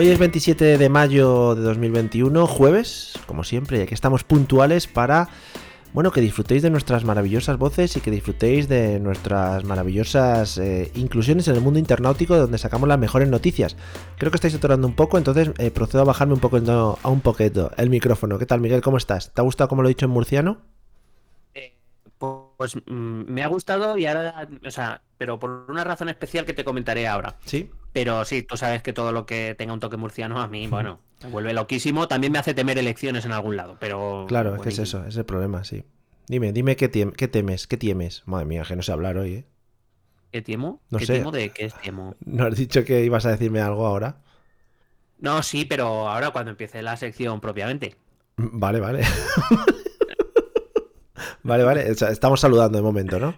Hoy es 27 de mayo de 2021, jueves, como siempre, y aquí estamos puntuales para, bueno, que disfrutéis de nuestras maravillosas voces y que disfrutéis de nuestras maravillosas eh, inclusiones en el mundo internautico donde sacamos las mejores noticias. Creo que estáis atorando un poco, entonces eh, procedo a bajarme un poco a un poquito el micrófono. ¿Qué tal, Miguel? ¿Cómo estás? ¿Te ha gustado como lo he dicho en murciano? Pues mm, me ha gustado y ahora, o sea, pero por una razón especial que te comentaré ahora. Sí. Pero sí, tú sabes que todo lo que tenga un toque murciano a mí, bueno, me vuelve loquísimo. También me hace temer elecciones en algún lado, pero... Claro, es que es eso, es el problema, sí. Dime, dime qué, qué temes, qué tienes. Madre mía, que no sé hablar hoy, ¿eh? ¿Qué temo? No ¿Qué sé. temo de qué temo? ¿No has dicho que ibas a decirme algo ahora? No, sí, pero ahora cuando empiece la sección propiamente. Vale, vale. vale, vale. O sea, estamos saludando de momento, ¿no?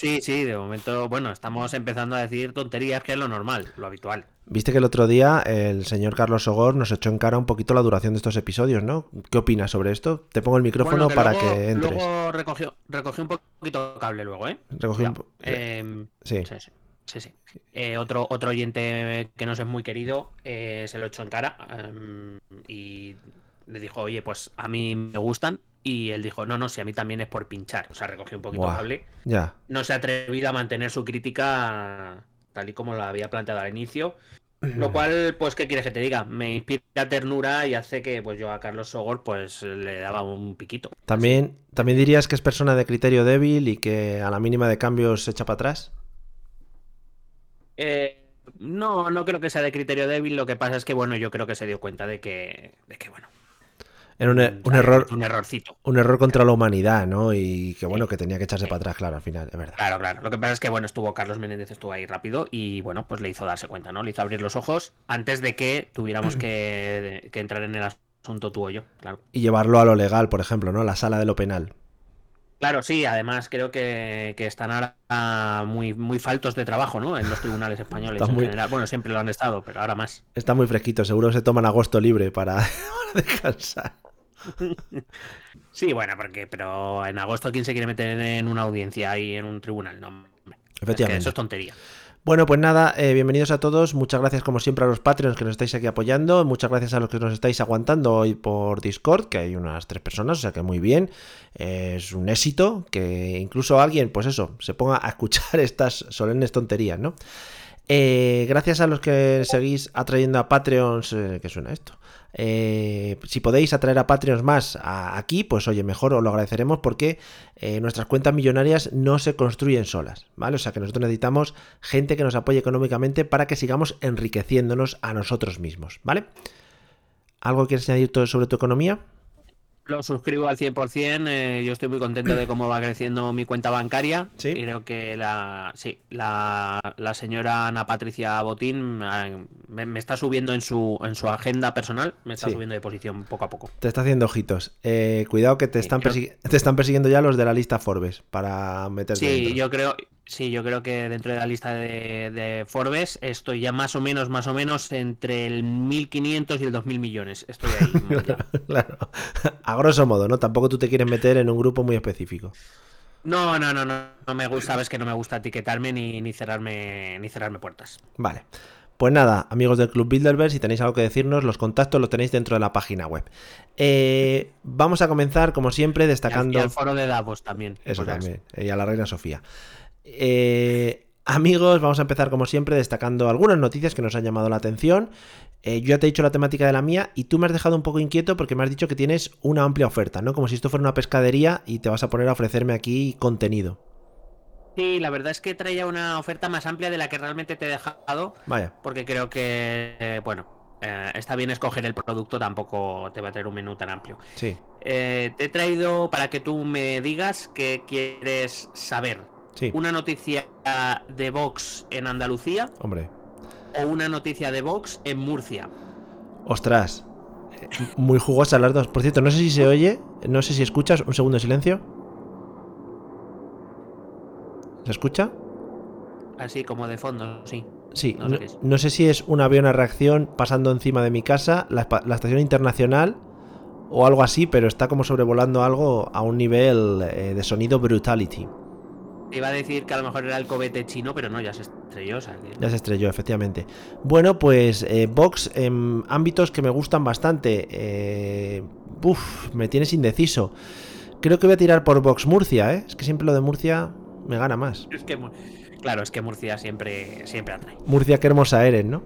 Sí, sí, de momento, bueno, estamos empezando a decir tonterías, que es lo normal, lo habitual. Viste que el otro día el señor Carlos Sogor nos echó en cara un poquito la duración de estos episodios, ¿no? ¿Qué opinas sobre esto? Te pongo el micrófono Bueno, para luego- que entres. Luego recogió, recogió un poquito cable luego, ¿eh? Recogí un Sí. Sí, sí. sí, sí. Eh, otro, otro oyente que nos es muy querido eh, se lo echó en cara em, y le dijo, oye, pues a mí me gustan. Y él dijo, no, no, si a mí también es por pinchar. O sea, recogió un poquito Buah. cable. Ya. No se ha atrevido a mantener su crítica tal y como la había planteado al inicio. Lo cual, pues, ¿qué quieres que te diga? Me inspira ternura y hace que pues yo a Carlos Sogor pues le daba un piquito. También, también dirías que es persona de criterio débil y que a la mínima de cambios se echa para atrás. Eh, no, no creo que sea de criterio débil. Lo que pasa es que, bueno, yo creo que se dio cuenta de que, de que bueno, Era un, e- un había error, un errorcito. un error contra la humanidad, ¿no? Y que bueno, que tenía que echarse para atrás, claro, al final, es verdad. Claro, claro. Lo que pasa es que, bueno, estuvo Carlos Menéndez, estuvo ahí rápido y, bueno, pues le hizo darse cuenta, ¿no? Le hizo abrir los ojos antes de que tuviéramos que, que entrar en el asunto tú o yo, claro. Y llevarlo a lo legal, por ejemplo, ¿no? La sala de lo penal. Claro, sí, además creo que, que están ahora muy, muy faltos de trabajo, ¿no? En los tribunales españoles Está en muy- general. Bueno, siempre lo han estado, pero ahora más. Está muy fresquito, seguro se toman agosto libre para, para descansar. Sí, bueno, porque, pero en agosto, ¿quién se quiere meter en una audiencia y en un tribunal? No, hombre. Es que Efectivamente. eso es tontería. Bueno, pues nada, eh, bienvenidos a todos. Muchas gracias, como siempre, a los Patreons que nos estáis aquí apoyando. Muchas gracias a los que nos estáis aguantando hoy por Discord, que hay unas tres personas, o sea que muy bien. Eh, es un éxito que incluso alguien, pues eso, se ponga a escuchar estas solemnes tonterías, ¿no? Eh, gracias a los que seguís atrayendo a Patreons. ¿Qué suena esto? Eh, si podéis atraer a Patreons más aquí, pues oye, mejor os lo agradeceremos porque eh, nuestras cuentas millonarias no se construyen solas, ¿vale? O sea que nosotros necesitamos gente que nos apoye económicamente para que sigamos enriqueciéndonos a nosotros mismos, ¿vale? ¿Algo quieres añadir sobre tu economía? Lo suscribo al 100%. eh, yo estoy muy contento de cómo va creciendo mi cuenta bancaria. Sí. Creo que la, sí, la, la señora Ana Patricia Botín eh, me, me está subiendo en su, en su agenda personal. Me está Sí. subiendo de posición poco a poco. Te está haciendo ojitos. Eh, cuidado que te están, creo- te están persiguiendo ya los de la lista Forbes para meterte Sí, dentro. yo creo, sí, yo creo que dentro de la lista de, de Forbes estoy ya más o menos, más o menos entre el 1.500 y el 2.000 millones. Estoy ahí. claro. A grosso modo, ¿no? Tampoco tú te quieres meter en un grupo muy específico. No, no, no, no, no me gusta, sabes que no me gusta etiquetarme ni, ni cerrarme, ni cerrarme puertas. Vale. Pues nada, amigos del Club Bilderberg, si tenéis algo que decirnos, los contactos los tenéis dentro de la página web. Eh, vamos a comenzar, como siempre, Y al, y destacando... al foro de Davos también. Eso también. Y a la reina Sofía. Eh, amigos, vamos a empezar como siempre destacando algunas noticias que nos han llamado la atención. Eh, yo ya te he dicho la temática de la mía y tú me has dejado un poco inquieto porque me has dicho que tienes una amplia oferta, ¿no? Como si esto fuera una pescadería y te vas a poner a ofrecerme aquí contenido. Sí, la verdad es que traía una oferta más amplia de la que realmente te he dejado, Vaya. porque creo que, eh, bueno, eh, está bien escoger el producto, tampoco te va a traer un menú tan amplio. Sí, Eh, te he traído para que tú me digas qué quieres saber. Sí. ¿Una noticia de Vox en Andalucía Hombre. o una noticia de Vox en Murcia? Ostras. Eh, Muy jugosas las dos. Por cierto, no sé si se oye, no sé si escuchas. Un segundo de silencio. ¿Se escucha? Así como de fondo, sí. Sí, No no, sé no si es un avión a reacción pasando encima de mi casa, la, la estación internacional o algo así, pero está como sobrevolando algo a un nivel eh, de sonido brutality. Iba a decir que a lo mejor era el cohete chino, pero no, ya se estrelló. o sea que- Ya se estrelló, efectivamente. Bueno, pues eh, Vox en ámbitos que me gustan bastante. Eh, uf, me tienes indeciso. Creo que voy a tirar por Vox Murcia, ¿eh? Es que siempre lo de Murcia me gana más. Es que, claro, es que Murcia siempre, siempre atrae. Murcia, qué hermosa eres, ¿no?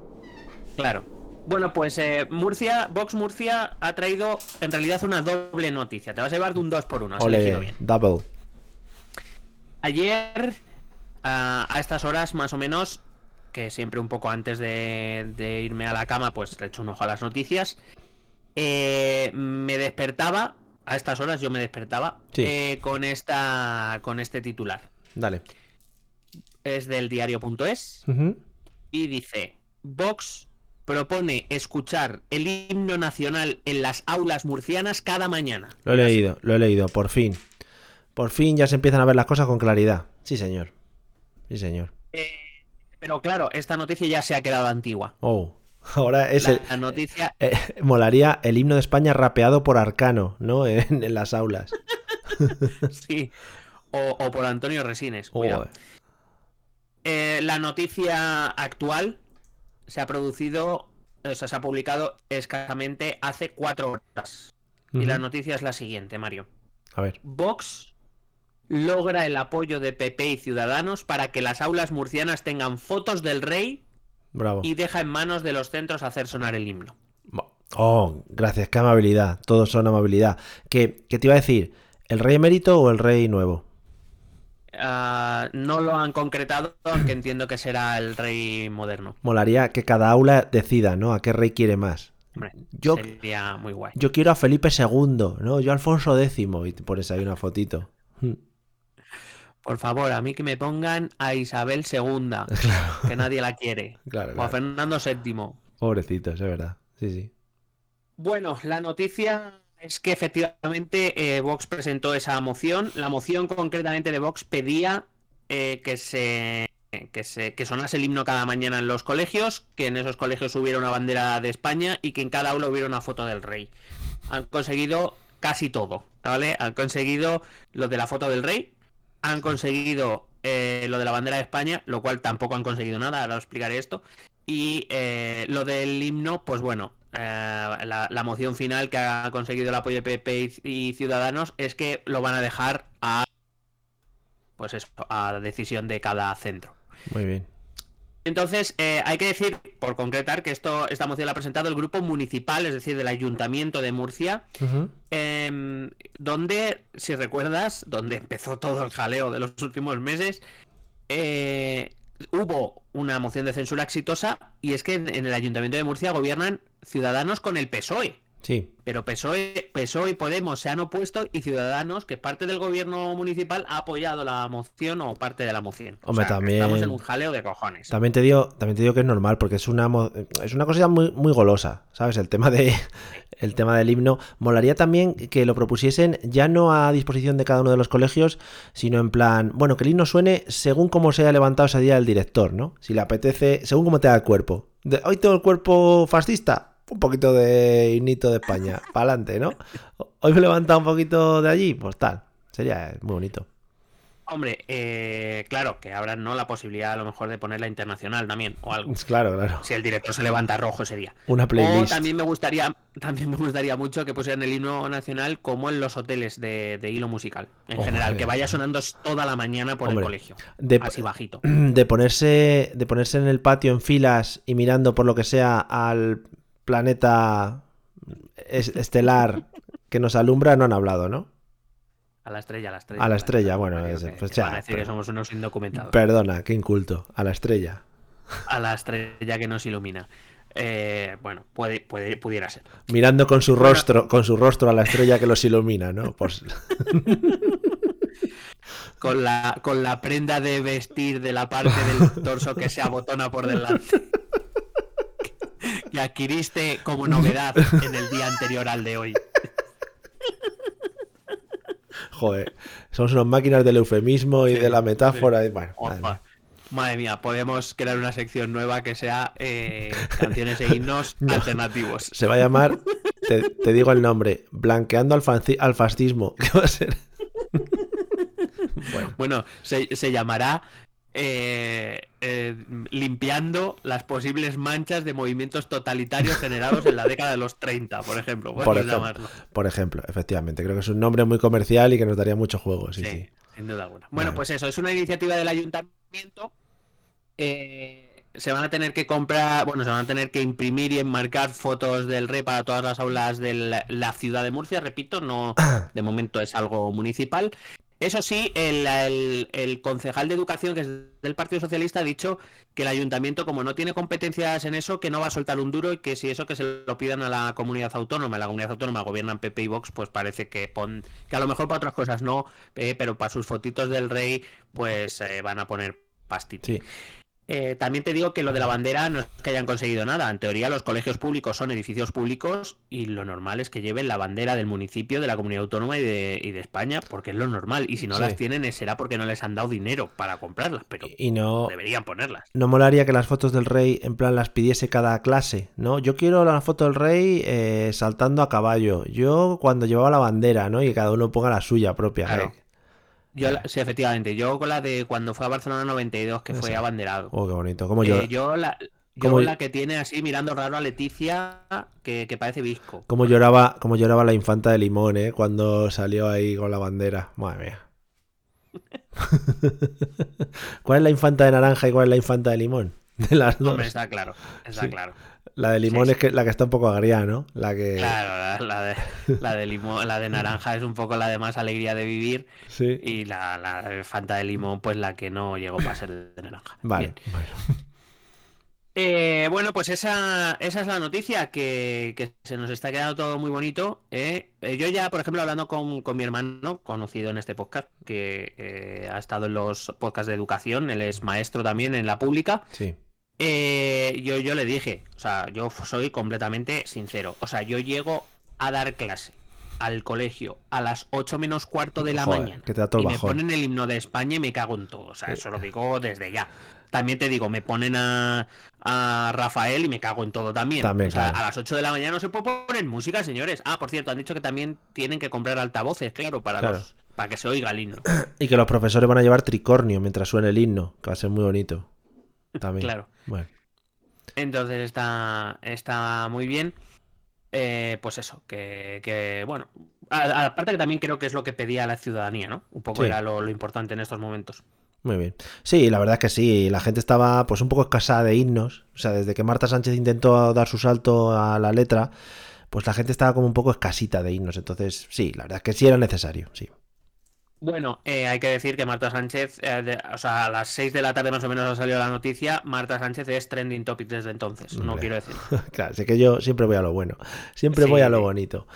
Claro. Bueno, pues eh, Murcia, Vox Murcia ha traído en realidad una doble noticia. Te vas a llevar de un 2 por 1 has elegido Ole, bien. double. Ayer, a, a estas horas más o menos, que siempre un poco antes de, de irme a la cama, pues le echo un ojo a las noticias. eh, me despertaba, a estas horas yo me despertaba, Sí. eh, con, esta, con este titular. Dale. Es del diario.es y dice, Vox propone escuchar el himno nacional en las aulas murcianas cada mañana. Lo he leído, lo he leído, por fin. Por fin ya se empiezan a ver las cosas con claridad. Sí, señor. Sí, señor. Eh, pero claro, esta noticia ya se ha quedado antigua. Oh, ahora es La, el... la noticia eh, molaría el himno de España rapeado por Arcano, ¿no? En, en las aulas. Sí. O, o por Antonio Resines. Joder. Eh, la noticia actual se ha producido, o sea, se ha publicado escasamente hace cuatro horas. Y la noticia es la siguiente, Mario. A ver. Vox logra el apoyo de PP y Ciudadanos para que las aulas murcianas tengan fotos del rey Bravo. y deja en manos de los centros hacer sonar el himno. Oh, gracias, qué amabilidad. Todos son amabilidad. ¿Qué, qué te iba a decir? ¿El rey emérito o el rey nuevo? Ah, no lo han concretado, aunque entiendo que será el rey moderno. Molaría que cada aula decida, ¿no? A qué rey quiere más. Hombre, Yo- sería muy guay. Yo quiero a Felipe II, ¿no? Yo a Alfonso X. Y te pones ahí una fotito. Por favor, a mí que me pongan a Isabel II, que nadie la quiere. Claro, O a. Fernando VII. Pobrecitos, es verdad. Sí, sí. Bueno, la noticia es que efectivamente eh, Vox presentó esa moción. La moción concretamente de Vox pedía eh, que se que se que sonase el himno cada mañana en los colegios, que en esos colegios hubiera una bandera de España y que en cada aula hubiera una foto del rey. Han conseguido casi todo, ¿vale? Han conseguido lo de la foto del rey, han conseguido eh, lo de la bandera de España, lo cual tampoco han conseguido nada, ahora os explicaré esto. Y eh, lo del himno, pues bueno, eh, la, moción final que ha conseguido el apoyo de PP y, y Ciudadanos es que lo van a dejar a pues eso, a decisión de cada centro. Muy bien. Entonces, eh, hay que decir, por concretar, que esto, esta moción la ha presentado el grupo municipal, es decir, del Ayuntamiento de Murcia, em, donde, si recuerdas, donde empezó todo el jaleo de los últimos meses, eh, hubo una moción de censura exitosa y es que en, en el Ayuntamiento de Murcia gobiernan ciudadanos con el PSOE. Sí. Pero PSOE, PSOE y Podemos se han opuesto y Ciudadanos, que es parte del gobierno municipal, ha apoyado la moción o parte de la moción. O Hombre, sea, que también- Estamos en un jaleo de cojones. También te digo, también te digo que es normal, porque es una es una cosa muy, muy golosa, ¿sabes? El tema de el tema del himno. Molaría también que lo propusiesen ya no a disposición de cada uno de los colegios, sino en plan, bueno, que el himno suene según cómo se haya levantado ese día el director, ¿no? Si le apetece, según cómo te da el cuerpo. De, Hoy tengo el cuerpo fascista, un poquito de himnito de España, para adelante, ¿no? Hoy me he levantado un poquito de allí, pues tal. Sería muy bonito. Hombre, eh, claro, que habrá no la posibilidad a lo mejor de ponerla internacional también o algo. Claro, claro. Si el director se levanta rojo ese día. Una O playlist. también me gustaría, también me gustaría mucho que pusieran el himno nacional como en los hoteles de, de hilo musical. En general, que vaya sonando toda la mañana por Hombre, el colegio. de- Así bajito. de ponerse de ponerse en el patio en filas y mirando por lo que sea al planeta es- estelar que nos alumbra no han hablado, ¿no? A la estrella, a la estrella. A la estrella, bueno, Mario, es- que- pues que ya, van a decir pero- que somos unos indocumentados. Perdona, qué inculto, a la estrella. A la estrella que nos ilumina. eh, bueno, puede, puede, pudiera ser. Mirando con su rostro, con su rostro a la estrella que los ilumina, ¿no? Pues... con la, con la prenda de vestir de la parte del torso que se abotona por delante. Que adquiriste como novedad en el día anterior al de hoy. Joder, somos unas máquinas del eufemismo y de la metáfora. Y, bueno, madre mía. Madre mía, podemos crear una sección nueva que sea eh, canciones e himnos alternativos. Se va a llamar, te, te digo el nombre, Blanqueando al, fanci- al fascismo. ¿Qué va a ser? Bueno, Bueno, se, se llamará eh, eh, limpiando las posibles manchas de movimientos totalitarios generados en la década de los 30, por ejemplo. por ejemplo, llamarlo. por ejemplo, efectivamente. Creo que es un nombre muy comercial y que nos daría mucho juego. Sí, Sí, sí. sin duda alguna. Bueno, Vale. pues eso, es una iniciativa del ayuntamiento. Eh, se van a tener que comprar, bueno, se van a tener que imprimir y enmarcar fotos del rey para todas las aulas de la, la ciudad de Murcia, repito, no, de momento es algo municipal. Eso sí, el, el- concejal de educación, que es del Partido Socialista, ha dicho que el ayuntamiento, como no tiene competencias en eso, que no va a soltar un duro y que si eso que se lo pidan a la comunidad autónoma, la comunidad autónoma gobiernan PP y Vox, pues parece que pon, que a lo mejor para otras cosas no, eh, pero para sus fotitos del rey, pues eh, van a poner pastito. Sí. Eh, también te digo que lo de la bandera no es que hayan conseguido nada. En teoría, los colegios públicos son edificios públicos y lo normal es que lleven la bandera del municipio, de la comunidad autónoma y de, y de España, porque es lo normal. Y si no Sí. las tienen, eh, será porque no les han dado dinero para comprarlas, pero Y no, deberían ponerlas. no molaría que las fotos del rey en plan las pidiese cada clase, ¿no? Yo quiero la foto del rey eh, saltando a caballo. Yo cuando llevaba la bandera, ¿no? Y cada uno ponga la suya propia. Claro. ¿eh? Yo, la- sí, efectivamente, yo con la de cuando fue a Barcelona 92, que fue abanderado. Oh, qué bonito. Como Eh, yo, yo la, como- la que tiene así mirando raro a Leticia, que, que parece visco. Cómo lloraba, cómo lloraba la infanta de limón, ¿eh? Cuando salió ahí con la bandera. Madre mía. ¿Cuál es la infanta de naranja y cuál es la infanta de limón? De las dos. Hombre, está claro, está Sí. claro. La de limón Sí, es que, la que está un poco agria, ¿no? La que. Claro, la, la de, la de limón, la de naranja es un poco la de más alegría de vivir Sí. y la, la de Fanta de limón, pues la que no llegó para ser de naranja. Vale. Bueno. Eh, bueno, pues esa, esa es la noticia, que, que se nos está quedando todo muy bonito. ¿eh? Eh, yo ya, por ejemplo, hablando con, con mi hermano, conocido en este podcast, que eh, ha estado en los podcasts de educación, él es maestro también en la pública, Sí. Eh, yo, yo le dije, o sea, yo soy completamente sincero. O sea, yo llego a dar clase al colegio a las 8 menos cuarto de la Joder, mañana. que te da todo y me ponen el himno de España y me cago en todo. O sea, eso lo digo desde ya. También te digo, me ponen a, a Rafael y me cago en todo también. También, o sea, claro. a las 8 de la mañana no se puede poner música, señores. Ah, por cierto, han dicho que también tienen que comprar altavoces, claro, para, Claro. los- para que se oiga el himno. Y que los profesores van a llevar tricornio mientras suene el himno, que va a ser muy bonito. También. Claro. Bueno. Entonces está, está muy bien. Eh, pues eso, que, que, bueno, aparte que también creo que es lo que pedía la ciudadanía, ¿no? Un poco Sí. era lo, lo importante en estos momentos. Muy bien. Sí, la verdad es que sí. La gente estaba pues un poco escasa de himnos. O sea, desde que Marta Sánchez intentó dar su salto a la letra, pues la gente estaba como un poco escasita de himnos. Entonces, sí, la verdad es que sí era necesario, sí. Bueno, eh, hay que decir que Marta Sánchez, eh, de- o sea, a las 6 de la tarde más o menos ha salido la noticia, Marta Sánchez es trending topic desde entonces, no quiero decir. claro, sé que yo siempre voy a lo bueno. Siempre Sí, voy a lo sí. bonito.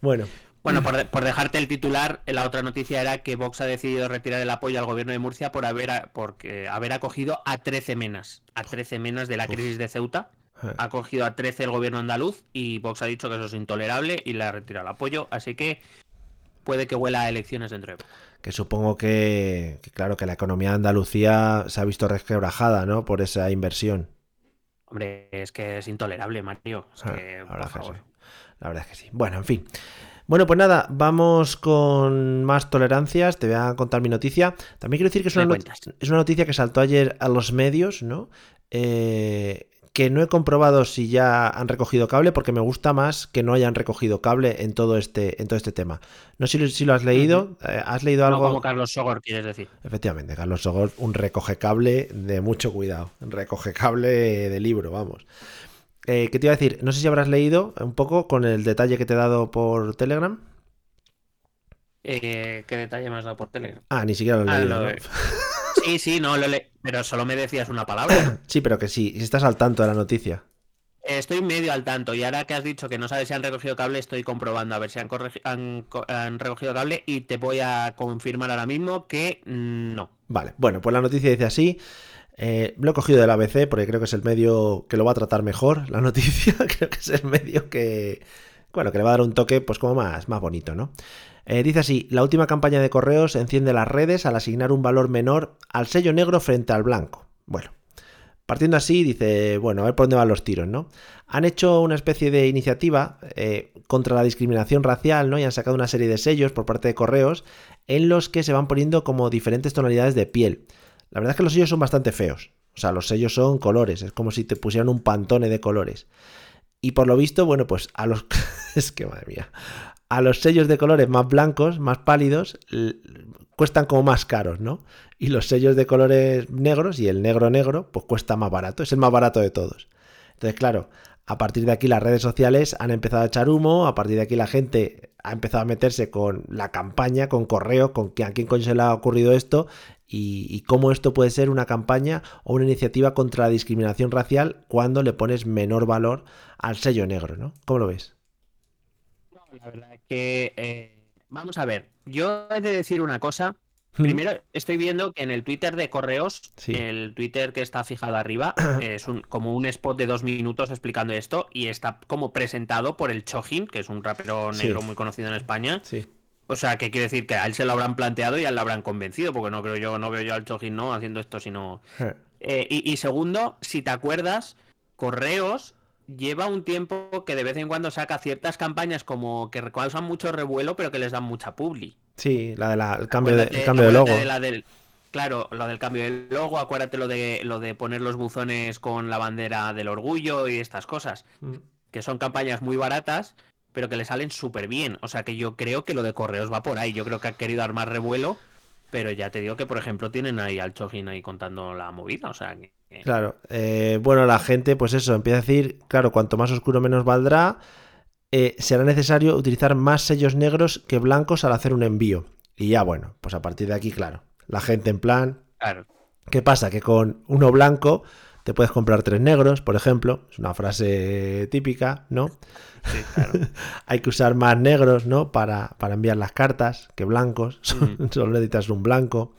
Bueno, Bueno, por, de- por dejarte el titular, la otra noticia era que Vox ha decidido retirar el apoyo al gobierno de Murcia por haber, a- porque haber acogido a 13 menas, a 13 menas de la crisis de Ceuta. eh, Ha cogido a 13 el gobierno andaluz y Vox ha dicho que eso es intolerable y le ha retirado el apoyo, así que puede que huela a elecciones dentro de poco. Que supongo que, que, claro, que la economía de Andalucía se ha visto resquebrajada, ¿no? Por esa inversión. Hombre, es que es intolerable, Mario. Es Ah, que, la, por verdad que favor. sí. La verdad es que sí. Bueno, en fin. Bueno, pues nada, vamos con más tolerancias. Te voy a contar mi noticia. También quiero decir que es una, not- es una noticia que saltó ayer a los medios, ¿no? Eh, que no he comprobado si ya han recogido cable, porque me gusta más que no hayan recogido cable en todo este, en todo este tema. No sé si, lo has leído. Eh, ¿Has leído No algo? como Carlos Sogor, quieres decir. Efectivamente, Carlos Sogor, un recoge cable de mucho cuidado. Un recoge cable de libro, vamos. Eh, ¿Qué te iba a decir? No sé si habrás leído un poco con el detalle que te he dado por Telegram. Eh, ¿Qué detalle me has dado por Telegram? Ah, ni siquiera lo he Ah, leído. Sí, sí, no, lo le... pero solo me decías una palabra. Sí, pero que sí, si estás al tanto de la noticia. Estoy medio al tanto y ahora que has dicho que no sabes si han recogido cable, estoy comprobando a ver si han, han, han recogido cable y te voy a confirmar ahora mismo que no. Vale, bueno, pues la noticia dice así. Eh, lo he cogido del ABC porque creo que es el medio que lo va a tratar mejor, la noticia. creo que es el medio que, bueno, que le va a dar un toque pues como más, más bonito, ¿no? Eh, dice así, la última campaña de correos enciende las redes al asignar un valor menor al sello negro frente al blanco. Bueno, partiendo así, dice, bueno, a ver por dónde van los tiros, ¿no? Han hecho una especie de iniciativa eh, contra la discriminación racial, ¿no? Y han sacado una serie de sellos por parte de correos en los que se van poniendo como diferentes tonalidades de piel. La verdad es que los sellos son bastante feos. O sea, los sellos son colores, es como si te pusieran un pantone de colores. Y por lo visto, bueno, pues a los... es que madre mía a los sellos de colores más blancos, más pálidos, cuestan como más caros, ¿no? Y los sellos de colores negros y el negro negro, pues cuesta más barato, es el más barato de todos. Entonces, claro, a partir de aquí las redes sociales han empezado a echar humo, a partir de aquí la gente ha empezado a meterse con la campaña, con correo, con a quién coño se le ha ocurrido esto y, y, cómo esto puede ser una campaña o una iniciativa contra la discriminación racial cuando le pones menor valor al sello negro, ¿no? ¿Cómo lo ves? la verdad es que. Eh, vamos a ver, yo he de decir una cosa. Primero, estoy viendo que en el Twitter de Correos, el Twitter que está fijado arriba, es un, como un spot de dos minutos explicando esto y está como presentado por el Chojin, que es un rapero negro muy conocido en España. Sí. O sea, que quiere decir que a él se lo habrán planteado y a él lo habrán convencido, porque no creo yo, no veo yo al Chojin no haciendo esto, sino. Eh, y, y segundo, si te acuerdas, Correos lleva un tiempo que de vez en cuando saca ciertas campañas como que causan mucho revuelo, pero que les dan mucha publi. Sí, la del cambio, de, cambio de logo. claro, lo del cambio de logo, acuérdate lo de, lo de poner los buzones con la bandera del orgullo y estas cosas. Mm. Que son campañas muy baratas, pero que le salen súper bien. O sea que yo creo que lo de correos va por ahí. Yo creo que ha querido armar revuelo, pero ya te digo que, por ejemplo, tienen ahí al Chojin ahí contando la movida. O sea que Claro, eh, bueno, la gente, pues eso, empieza a decir, claro, cuanto más oscuro menos valdrá, eh, será necesario utilizar más sellos negros que blancos al hacer un envío. Y ya, bueno, pues a partir de aquí, claro, la gente en plan... Claro. ¿Qué pasa? Que con uno blanco te puedes comprar tres negros, por ejemplo, es una frase típica, ¿no? Sí, claro. Hay que usar más negros, ¿no? Para, para enviar las cartas que blancos, solo necesitas un blanco.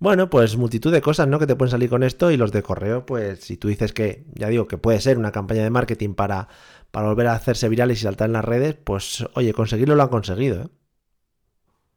Bueno, pues multitud de cosas, ¿no? Que te pueden salir con esto y los de correo, pues si tú dices que, ya digo, que puede ser una campaña de marketing para, para volver a hacerse virales y saltar en las redes, pues oye, conseguirlo lo han conseguido, ¿eh?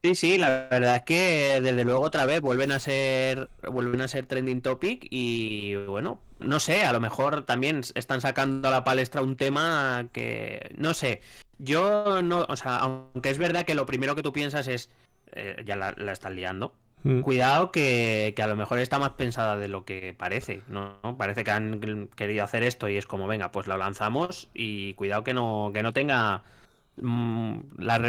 Sí, sí, la verdad es que desde luego otra vez vuelven a ser vuelven a ser trending topic y bueno, no sé, a lo mejor también están sacando a la palestra un tema que no sé. Yo no, o sea, aunque es verdad que lo primero que tú piensas es eh, ya la, la están liando, Mm. Cuidado que, a lo mejor está más pensada de lo que parece, ¿no? Parece que han querido hacer esto y es como, venga, pues lo lanzamos y cuidado que no, que no tenga... Mm,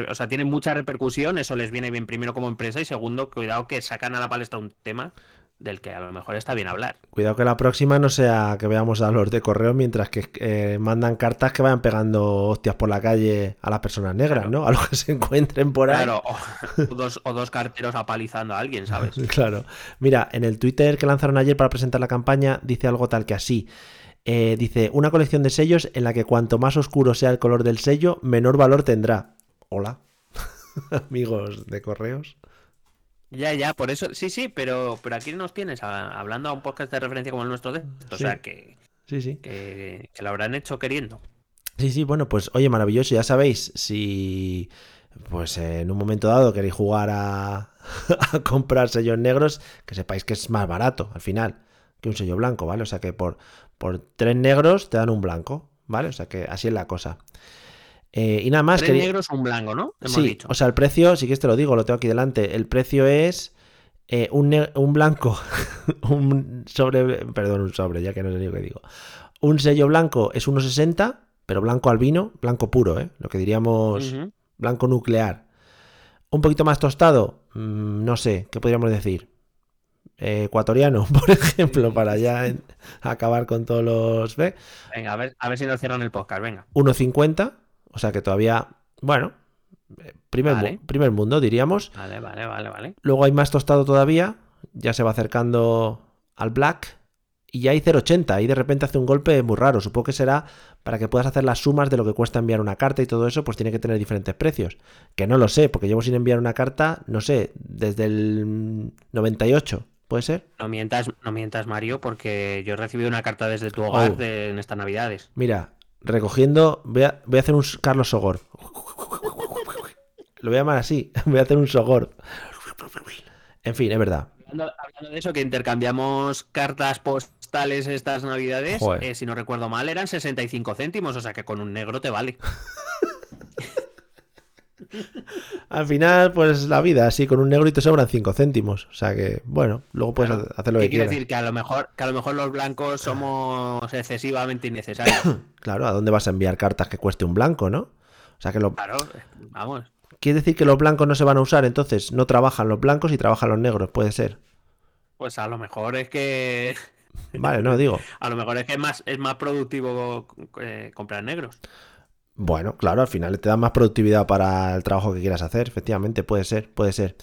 o sea, tiene mucha repercusión, eso les viene bien primero como empresa y segundo, cuidado que sacan a la palestra un tema del que a lo mejor está bien hablar. Cuidado que la próxima no sea que veamos a los de correo mientras que eh, mandan cartas que vayan pegando hostias por la calle a las personas negras, ¿no? A los que se encuentren por ahí. Claro, o, dos, o dos carteros apalizando a alguien, ¿sabes? claro. Mira, en el Twitter que lanzaron ayer para presentar la campaña dice algo tal que así. Eh, dice, una colección de sellos en la que cuanto más oscuro sea el color del sello, menor valor tendrá. Hola, amigos de correos. Ya, ya, por eso, sí, sí, pero, pero aquí nos tienes hablando a un podcast de referencia como el nuestro de o sea que, sí, sí. Que, lo habrán hecho queriendo. Sí, sí, bueno, pues oye, maravilloso, ya sabéis, si pues en un momento dado queréis jugar a, a comprar sellos negros, que sepáis que es más barato al final que un sello blanco, ¿vale? O sea que por, por tres negros te dan un blanco, ¿vale? O sea que así es la cosa. Eh, y nada más. Tres negros un blanco, ¿no? sí, o sea, el precio, sí que te lo digo, lo tengo aquí delante. El precio es eh, un, un, blanco, un sobre, perdón, un sobre, ya que no sé ni lo que digo. Un sello blanco es 1,60, pero blanco albino, blanco puro, ¿eh? Lo que diríamos blanco nuclear. Un poquito más tostado, mm, no sé, ¿qué podríamos decir? Eh, ecuatoriano, por ejemplo, para ya acabar con todos los... Venga, a ver, a ver si nos cierran el podcast, venga. 1,50 o sea que todavía, bueno, primer, primer mundo diríamos. Vale, vale, vale, vale. Luego hay más tostado todavía, ya se va acercando al black y ya hay 0,80 y de repente hace un golpe muy raro. Supongo que será para que puedas hacer las sumas de lo que cuesta enviar una carta y todo eso, pues tiene que tener diferentes precios. Que no lo sé, porque llevo sin enviar una carta, no sé, desde el 98. ¿Puede ser? No mientas, no mientas, Mario, porque yo he recibido una carta desde tu hogar Oh. de- en estas navidades. Mira, recogiendo, voy a, voy a hacer un Carlos Sogor. Lo voy a llamar así, voy a hacer un Sogor. En fin, es verdad. Hablando, hablando de eso, que intercambiamos cartas postales estas navidades, eh, si no recuerdo mal, eran 65 céntimos, o sea que con un negro te vale. Al final, pues la vida, así con un negro y te sobran 5 céntimos. O sea que, bueno, luego puedes Claro. hacer lo ¿Qué que quiere quieras. decir? Que a lo mejor, que a lo mejor los blancos somos excesivamente innecesarios. Claro, ¿a dónde vas a enviar cartas que cueste un blanco, no? O sea que lo... Claro, vamos. ¿Quiere decir que los blancos no se van a usar? Entonces, no trabajan los blancos y trabajan los negros, puede ser. Pues a lo mejor es que Vale, no digo. a lo mejor es que es más, es más productivo eh, comprar negros. Bueno, claro, al final te da más productividad para el trabajo que quieras hacer, efectivamente, puede ser, puede ser.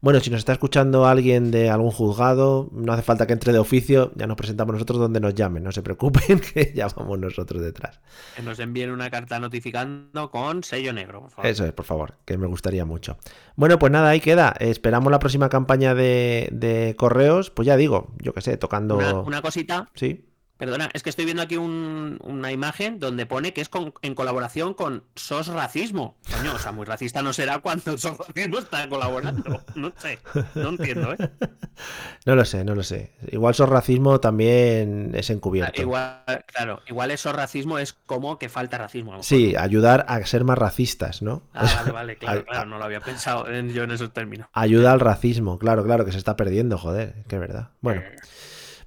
Bueno, si nos está escuchando alguien de algún juzgado, no hace falta que entre de oficio, ya nos presentamos nosotros donde nos llamen, no se preocupen, que ya vamos nosotros detrás. Que nos envíen una carta notificando con sello negro. por favor. Eso es, por favor, que me gustaría mucho. Bueno, pues nada, ahí queda. Esperamos la próxima campaña de, de correos, pues ya digo, yo qué sé, tocando... Una, una cosita, Sí, perdona, es que estoy viendo aquí un- una imagen donde pone que es con- en colaboración con SOS Racismo. Coño, o sea, muy racista no será cuando SOS Racismo está colaborando. No sé, no entiendo, ¿eh? no lo sé, no lo sé. Igual su racismo también es Ah, encubierto. Igual, claro, igual eso racismo es como que falta racismo. Sí, ayudar a ser más racistas, ¿no? Ah, vale, vale, claro, claro, no lo había pensado en- yo en esos términos. Ayuda al racismo, claro, claro, que se está perdiendo, joder, que verdad. Bueno, Eh,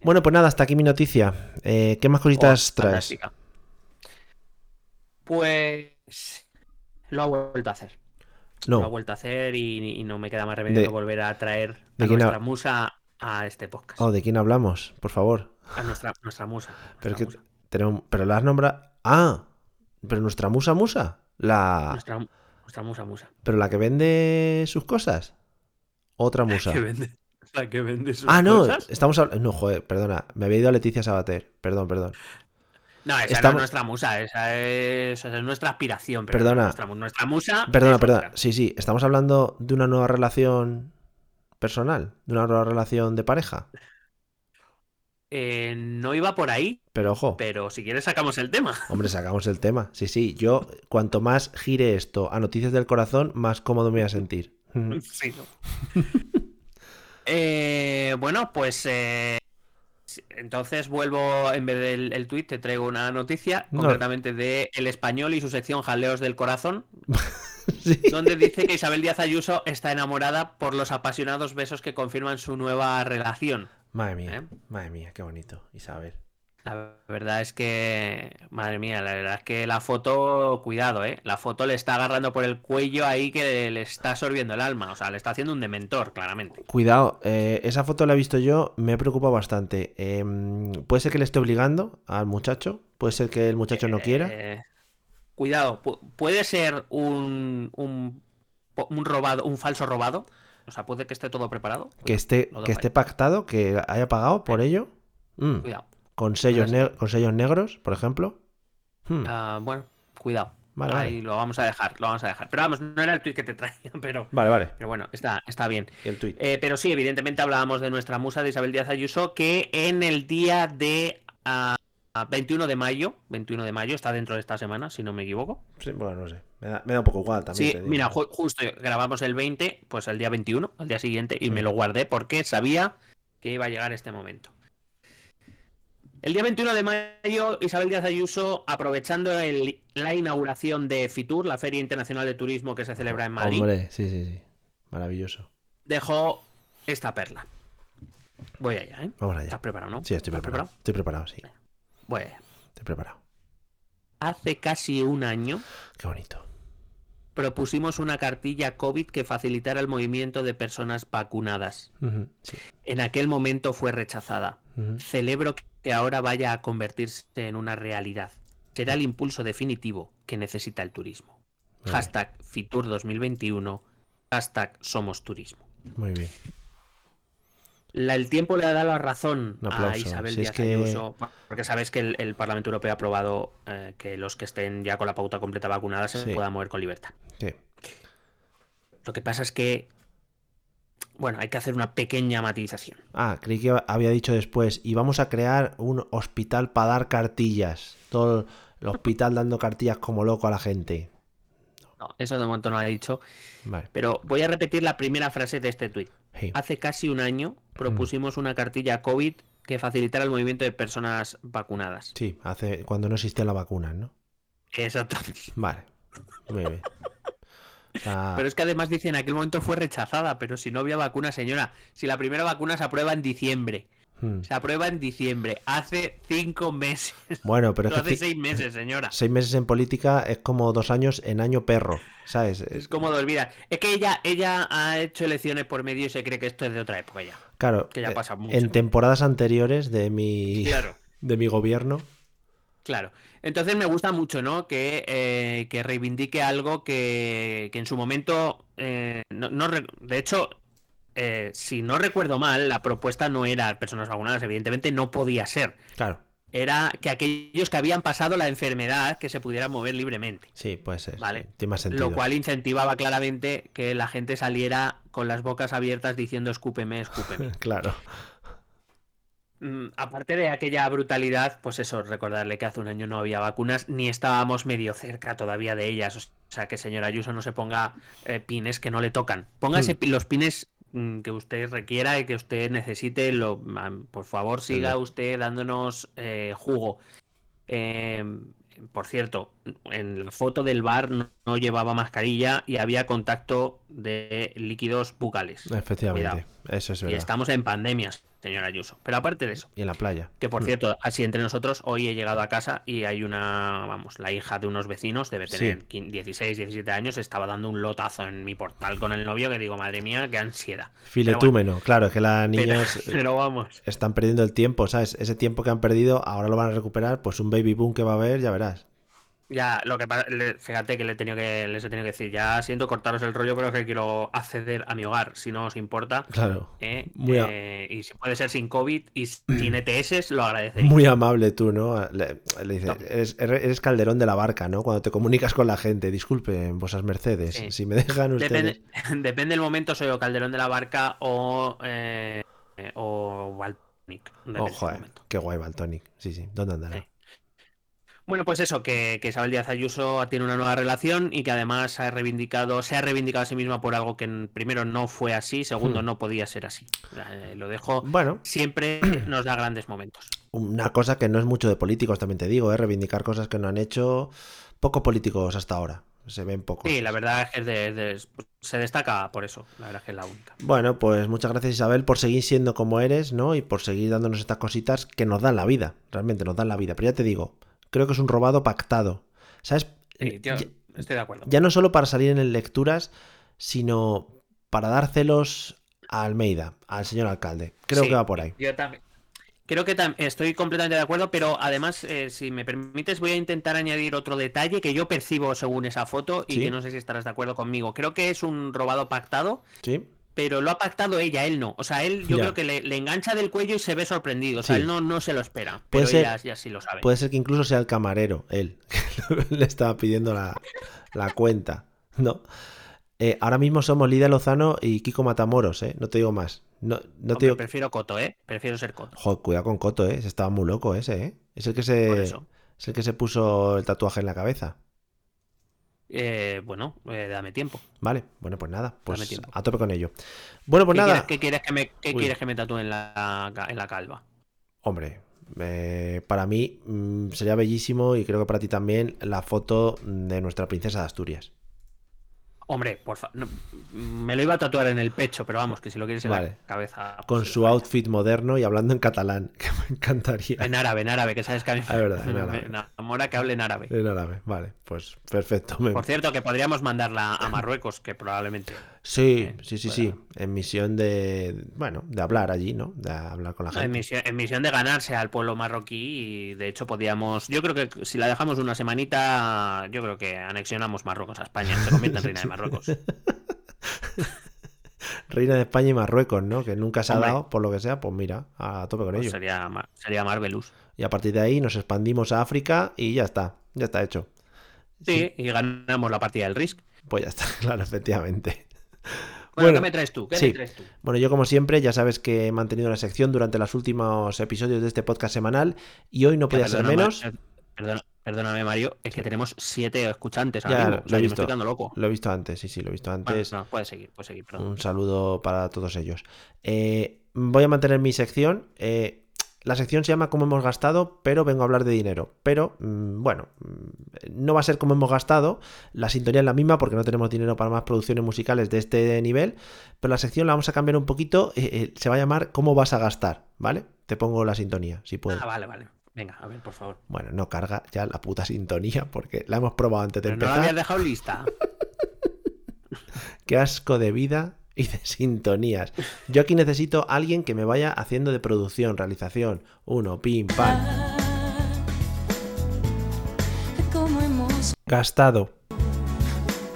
bueno pues nada, hasta aquí mi noticia. Eh, ¿Qué más cositas oh, traes? fantástica. Pues lo ha vuelto a hacer. Lo ha No, vuelto a hacer y, y no me queda más remedio De- que volver a traer ¿de a quién nuestra ha- musa a este podcast. oh, ¿de quién hablamos? Por favor. A nuestra, nuestra musa. Pero, nuestra que musa. tenemos, pero la has nombrado... Ah, pero nuestra musa musa. La... Nuestra, nuestra musa musa. Pero la que vende sus cosas. Otra musa. Que vende, la que vende sus Ah, no, cosas. estamos hablando... No, joder, perdona. Me había ido a Leticia Sabater. Perdón, perdón. No, esa no estamos- es nuestra musa, esa es, esa es nuestra aspiración. Pero Perdona. Nuestra, nuestra musa. Perdona, perdona. Sí, sí, estamos hablando de una nueva relación personal, de una nueva relación de pareja. Eh, no iba por ahí, Pero ojo, pero si quieres sacamos el tema. hombre, sacamos el tema. Sí, sí, yo cuanto más gire esto a noticias del corazón, más cómodo me voy a sentir. Sí, ¿no? Eh, bueno, pues eh, entonces vuelvo, en vez del el tuit, te traigo una noticia, No. concretamente de El Español y su sección Jaleos del Corazón, Sí. donde dice que Isabel Díaz Ayuso está enamorada por los apasionados besos que confirman su nueva relación. Madre mía, ¿Eh? madre mía, qué bonito, Isabel. La verdad es que, madre mía, la verdad es que la foto, cuidado, ¿eh? La foto le está agarrando por el cuello ahí que le está absorbiendo el alma, o sea, le está haciendo un dementor, claramente. Cuidado, eh, esa foto la he visto yo, me preocupa bastante. Em, ¿Puede ser que le esté obligando al muchacho? ¿Puede ser que el muchacho no quiera? Eh, cuidado, pu- puede ser un, un, un robado, un falso robado. O sea, puede que esté todo preparado. Que esté, que esté pactado, que haya pagado por ello. Mm, Cuidado. Con, sellos con sellos negros, por ejemplo. Hmm, Ah, bueno, cuidado. Vale, Ahí vale. lo vamos a dejar, lo vamos a dejar. Pero vamos, no era el tweet que te traía, pero, Vale, vale. pero bueno, está, está bien. El tuit. Eh, pero sí, evidentemente hablábamos de nuestra musa de Isabel Díaz Ayuso, que en el día de ah, 21 de mayo, 21 de mayo, está dentro de esta semana, si no me equivoco. Sí, bueno, no sé. Me da, me da un poco igual también. Sí, mira, ju- justo grabamos el 20, pues el día 21, al día siguiente, y me lo guardé porque sabía que iba a llegar este momento. El día 21 de mayo, Isabel Díaz Ayuso, aprovechando el- la inauguración de FITUR, la Feria Internacional de Turismo que se celebra en Madrid, Hombre, sí, sí, sí. Maravilloso. dejó esta perla. Voy allá, ¿eh? Vamos allá. ¿Estás preparado, no? Sí, estoy ¿Estás preparado. Estoy preparado, sí. Voy allá. Estoy preparado. Hace casi un año Qué bonito. propusimos una cartilla COVID que facilitara el movimiento de personas vacunadas. Sí. En aquel momento fue rechazada. Celebro que ahora vaya a convertirse en una realidad. Será el impulso definitivo que necesita el turismo. Muy Hashtag Fitur 2021. Hashtag Somos Turismo. Muy bien. la- el tiempo le ha dado la razón a. Isabel Si es Díaz que- Ayuso, porque sabes que el, el Parlamento Europeo ha aprobado eh, que los que estén ya con la pauta completa vacunada se Sí. puedan mover con libertad. Sí. Lo que pasa es que, bueno, hay que hacer una pequeña matización. Ah, creí que había dicho después, y vamos a crear un hospital para dar cartillas. Todo el hospital dando cartillas como loco a la gente. No, eso de momento no lo ha dicho, Vale. pero voy a repetir la primera frase de este tuit. Sí. Hace casi un año propusimos una cartilla COVID que facilitara el movimiento de personas vacunadas. Sí, hace cuando no existía la vacuna, ¿no? Exactamente. Vale. Muy bien. Sea, Pero es que además dice en aquel momento fue rechazada, pero si no había vacuna, señora, si la primera vacuna se aprueba en diciembre, hmm. se aprueba en diciembre, hace cinco meses, Bueno, pero es que hace seis meses, señora. seis meses en política es como dos años en año perro, ¿sabes? Es como de olvidar. Es que ella, ella ha hecho elecciones por medio y se cree que esto es de otra época ya. claro, que ya eh, pasa mucho. en temporadas anteriores de mi, Claro. de mi gobierno. Claro. Entonces me gusta mucho, ¿no? Que, eh, que reivindique algo que, que en su momento. eh, no, de hecho, eh, si no recuerdo mal, la propuesta no era personas vacunadas, evidentemente no podía ser. Claro, Era que aquellos que habían pasado la enfermedad que se pudieran mover libremente. sí, puede ser. Vale. Tiene más sentido. Lo cual incentivaba claramente que la gente saliera con las bocas abiertas diciendo escúpeme, escúpeme. Claro. Mm, aparte de aquella brutalidad, pues eso, recordarle que hace un año no había vacunas, ni estábamos medio cerca todavía de ellas. O sea, que señor Ayuso no se ponga eh, pines que no le tocan. Póngase Hmm. los pines mm, que usted requiera y que usted necesite. Lo, por favor, siga usted dándonos eh, jugo. Eh, por cierto, en la foto del bar no, no llevaba mascarilla y había contacto de líquidos bucales. Efectivamente. Cuidado. Eso es Y verdad. estamos en pandemias, señor Ayuso. Pero aparte de eso, Y en la playa. que por Mm. cierto, así entre nosotros, hoy he llegado a casa y hay una, vamos, la hija de unos vecinos, debe tener 15, 16, 17 años, estaba dando un lotazo en mi portal con el novio que digo, madre mía, qué ansiedad. Pero bueno, Filetúmeno, claro, es que las pero, niñas eh, pero vamos. están perdiendo el tiempo, ¿sabes? Ese tiempo que han perdido, ahora lo van a recuperar, pues un baby boom que va a haber, ya verás. Ya, lo que fíjate que le he tenido que, les he tenido que decir, ya siento cortaros el rollo, pero es que quiero acceder a mi hogar, si no os importa. Claro. ¿eh? Muy Eh, y si puede ser sin COVID y sin ETS, lo agradecería. Muy amable tú, ¿no? Le, le dice, No. eres, eres calderón de la barca, ¿no? Cuando te comunicas con la gente, disculpen, vosas mercedes, Sí. si me dejan ustedes... Depende, depende del momento, soy o Calderón de la Barca o, eh, eh, o Baltonic. momento. qué guay Baltonic. Sí, sí, ¿dónde andará? Sí. Bueno, pues eso, que, que Isabel Díaz Ayuso tiene una nueva relación y que además ha reivindicado, se ha reivindicado a sí misma por algo que primero no fue así, segundo Hmm. no podía ser así. Eh, lo dejo. Bueno, Siempre nos da grandes momentos. una cosa que no es mucho de políticos, también te digo, ¿eh? Reivindicar cosas que no han hecho poco políticos hasta ahora. Se ven pocos. Sí, la verdad es que es de- de- se destaca por eso. La verdad es que es la única. Bueno, pues muchas gracias Isabel por seguir siendo como eres, ¿no? Y por seguir dándonos estas cositas que nos dan la vida, realmente nos dan la vida. Pero ya te digo, creo que es un robado pactado. ¿Sabes? Sí, yo ya, estoy de acuerdo. ya no solo para salir en lecturas, sino para dar celos a Almeida, al señor alcalde. Creo Sí, que va por ahí. Yo también. Creo que tam- estoy completamente de acuerdo, pero además, eh, si me permites, voy a intentar añadir otro detalle que yo percibo según esa foto y Sí. que no sé si estarás de acuerdo conmigo. Creo que es un robado pactado, ¿Sí? Pero lo ha pactado ella, él no. O sea, él yo Ya. creo que le, le engancha del cuello y se ve sorprendido. O sea, Sí. él no, no se lo espera, Puede pero ser- ella sí lo sabe. Puede ser que incluso sea el camarero, él, que le estaba pidiendo la, la cuenta, ¿no? Eh, ahora mismo somos Lidia Lozano y Kiko Matamoros, ¿eh? No te digo más. No, no te digo... prefiero Coto, ¿eh? Prefiero ser Coto. Joder, cuidado con Coto, ¿eh? Se estaba muy loco ese, ¿eh? Es el que se, es el que se puso el tatuaje en la cabeza. Eh, bueno, eh, dame tiempo. Vale, bueno, pues nada, pues a tope con ello. Bueno, pues ¿Qué, nada, quieres, qué quieres que me, qué quieres que me tatúe en la, en la calva? hombre, eh, para mí mm, sería bellísimo y creo que para ti también la foto de nuestra princesa de Asturias. Hombre, por favor. me lo iba a tatuar en el pecho, pero vamos, que si lo quieres en Vale. la cabeza. pues Con su outfit moderno y hablando en catalán, que me encantaría. En árabe, en árabe, que sabes que a mí Ah, es verdad, en me enamora que hable en árabe. En árabe, vale, pues perfecto. me- Por cierto, que podríamos mandarla a Marruecos, que probablemente. Sí, sí, sí, bueno. sí. En misión de, bueno, de hablar allí, ¿no? De hablar con la En gente. misión, en misión de ganarse al pueblo marroquí y de hecho podíamos, yo creo que si la dejamos una semanita, yo creo que anexionamos Marruecos a España, se convierte en reina de Marruecos. Reina de España y Marruecos, ¿no? Que nunca se ha dado, por lo que sea, pues mira, a tope con Pues ello. sería, sería Marvelous. Y a partir de ahí nos expandimos a África y ya está, ya está hecho. Sí, y ganamos la partida del Risk. Pues ya está, claro, efectivamente. Bueno, Bueno, ¿qué me traes tú? ¿Qué sí. me traes tú? Bueno, yo como siempre, ya sabes que he mantenido la sección durante los últimos episodios de este podcast semanal y hoy no podía ser menos. Perdona- perdóname, Mario, es que tenemos siete escuchantes. Ya, ahora mismo, lo o he sea, yo me visto. estoy quedando loco. Lo he visto antes, sí, sí, lo he visto Bueno, antes. no, puedes seguir, puedes seguir, perdón. Un saludo para todos ellos. Eh, voy a mantener mi sección. eh, la sección se llama Cómo hemos gastado, pero vengo a hablar de dinero. Pero, mm, bueno, mm, no va a ser como hemos gastado. La sintonía es la misma porque no tenemos dinero para más producciones musicales de este nivel. Pero la sección la vamos a cambiar un poquito. eh, eh, se va a llamar ¿Cómo vas a gastar? ¿Vale? Te pongo la sintonía, si puedo. Ah, vale, vale. Venga, a ver, por favor. Bueno, no carga ya la puta sintonía porque la hemos probado antes de Pero no la habías dejado lista. Qué asco de vida y de sintonías. Yo aquí necesito a alguien que me vaya haciendo de producción, realización. Uno, pim, pam. Gastado.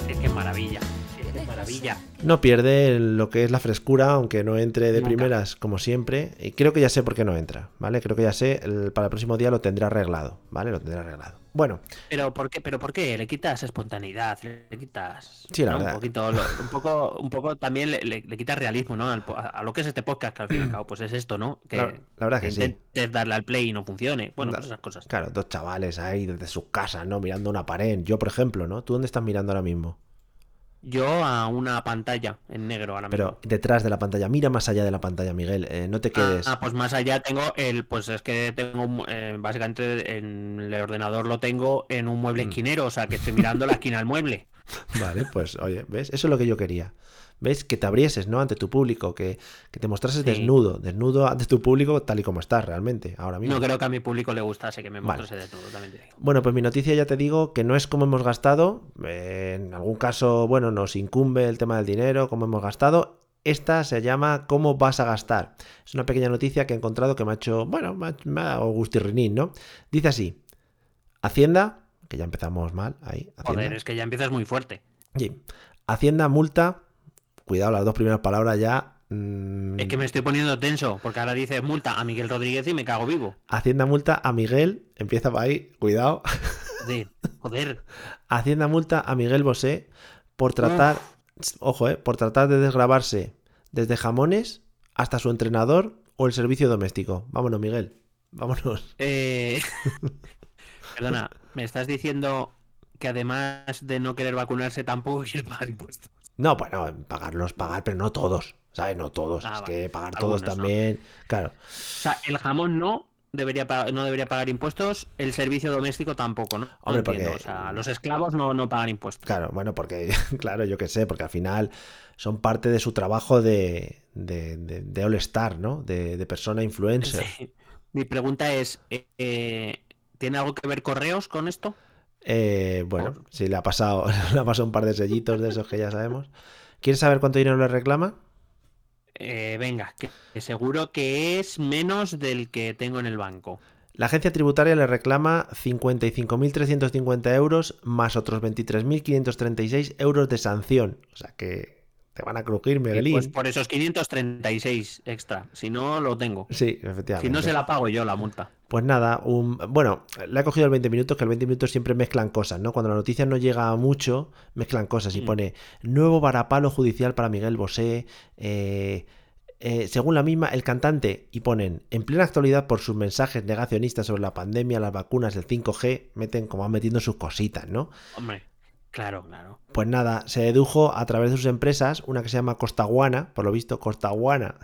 es que maravilla. Es que maravilla. No pierde lo que es la frescura, aunque no entre de Nunca. primeras, como siempre. Y creo que ya sé por qué no entra, ¿vale? Creo que ya sé, el- para el próximo día lo tendré arreglado, ¿vale? Lo tendré arreglado. Bueno, Pero ¿por qué? ¿Pero por qué? Le quitas espontaneidad, le quitas Sí, la ¿no? verdad. un poquito, lo- un poco, un poco también le, le- le quitas realismo, ¿no? Al a, a lo que es este podcast, que al fin y al cabo, pues es esto, ¿no? Que, La- la verdad que sí. intentes darle al play y no funcione. Bueno, Da- pues esas cosas. claro, dos chavales ahí desde sus casas, ¿no? Mirando una pared. Yo, por ejemplo, ¿no? ¿Tú dónde estás mirando ahora mismo? Yo a una pantalla en negro ahora mismo. Pero detrás de la pantalla, mira más allá de la pantalla, Miguel. eh, no te quedes. Ah, pues más allá tengo el, pues es que tengo un- eh, básicamente en el ordenador lo tengo en un Mm. mueble esquinero, o sea que estoy mirando la esquina del mueble. Vale, pues oye, ¿ves? Eso es lo que yo quería. ¿Ves? Que te abrieses, ¿no? Ante tu público, que, que te mostrases Sí. desnudo, desnudo ante tu público tal y como estás realmente, ahora mismo. No creo que a mi público le gustase que me mostrase de todo, también te digo. Bueno, pues mi noticia ya te digo que no es como hemos gastado. eh, en algún caso, bueno, nos incumbe el tema del dinero, cómo hemos gastado. Esta se llama ¿Cómo vas a gastar? Es una pequeña noticia que he encontrado que me ha hecho, bueno, me ha, me ha dado gustirrinín, ¿no? Dice así: Hacienda, que ya empezamos mal ahí. Hacienda. Joder, es que ya empiezas muy fuerte. Sí. Hacienda multa. Cuidado, las dos primeras palabras ya. mm, Es que me estoy poniendo tenso, porque ahora dices multa a Miguel Rodríguez y me cago vivo. Hacienda multa a Miguel. Empieza por ahí, cuidado. Joder, joder. Hacienda multa a Miguel Bosé por tratar. Ojo, eh, por tratar de desgrabarse desde jamones hasta su entrenador o el servicio doméstico. Vámonos, Miguel. Vámonos. Eh, Perdona, me estás diciendo que además de no querer vacunarse tampoco quiere pagar impuestos. No, bueno, pagarlos, pagar, pero no todos. ¿Sabes? No todos. Ah, es vale. que pagar todos también. Claro. O sea, el jamón no debería no debería pagar impuestos, el servicio doméstico tampoco, ¿no? Hombre, porque- o sea, los esclavos no, no pagan impuestos. Claro, bueno, porque, claro, yo qué sé, porque al final son parte de su trabajo de, de, de, de All Star, ¿no? De, de persona influencer. Sí. Mi pregunta es, eh, eh, ¿tiene algo que ver correos con esto? Eh, bueno, sí, le ha pasado, le ha pasado un par de sellitos de esos que ya sabemos. ¿Quieres saber cuánto dinero le reclama? Eh, venga, que, que seguro que es menos del que tengo en el banco. La agencia tributaria le reclama 55.350 euros más otros 23.536 euros de sanción. O sea que te van a crujir, Y Miguelín. Pues por esos 536 extra. Si no, lo tengo. Sí, efectivamente. Si no, se la pago yo la multa. Pues nada, un... bueno, le ha cogido el 20 minutos, que el 20 minutos siempre mezclan cosas, ¿no? Cuando la noticia no llega mucho, mezclan cosas y Mm. pone nuevo varapalo judicial para Miguel Bosé. eh, eh, según la misma, el cantante, y ponen, en plena actualidad por sus mensajes negacionistas sobre la pandemia, las vacunas, el 5G, meten como van metiendo sus cositas, ¿no? Hombre, claro, claro. Pues nada, se dedujo a través de sus empresas, una que se llama Costaguana, por lo visto, Costaguana.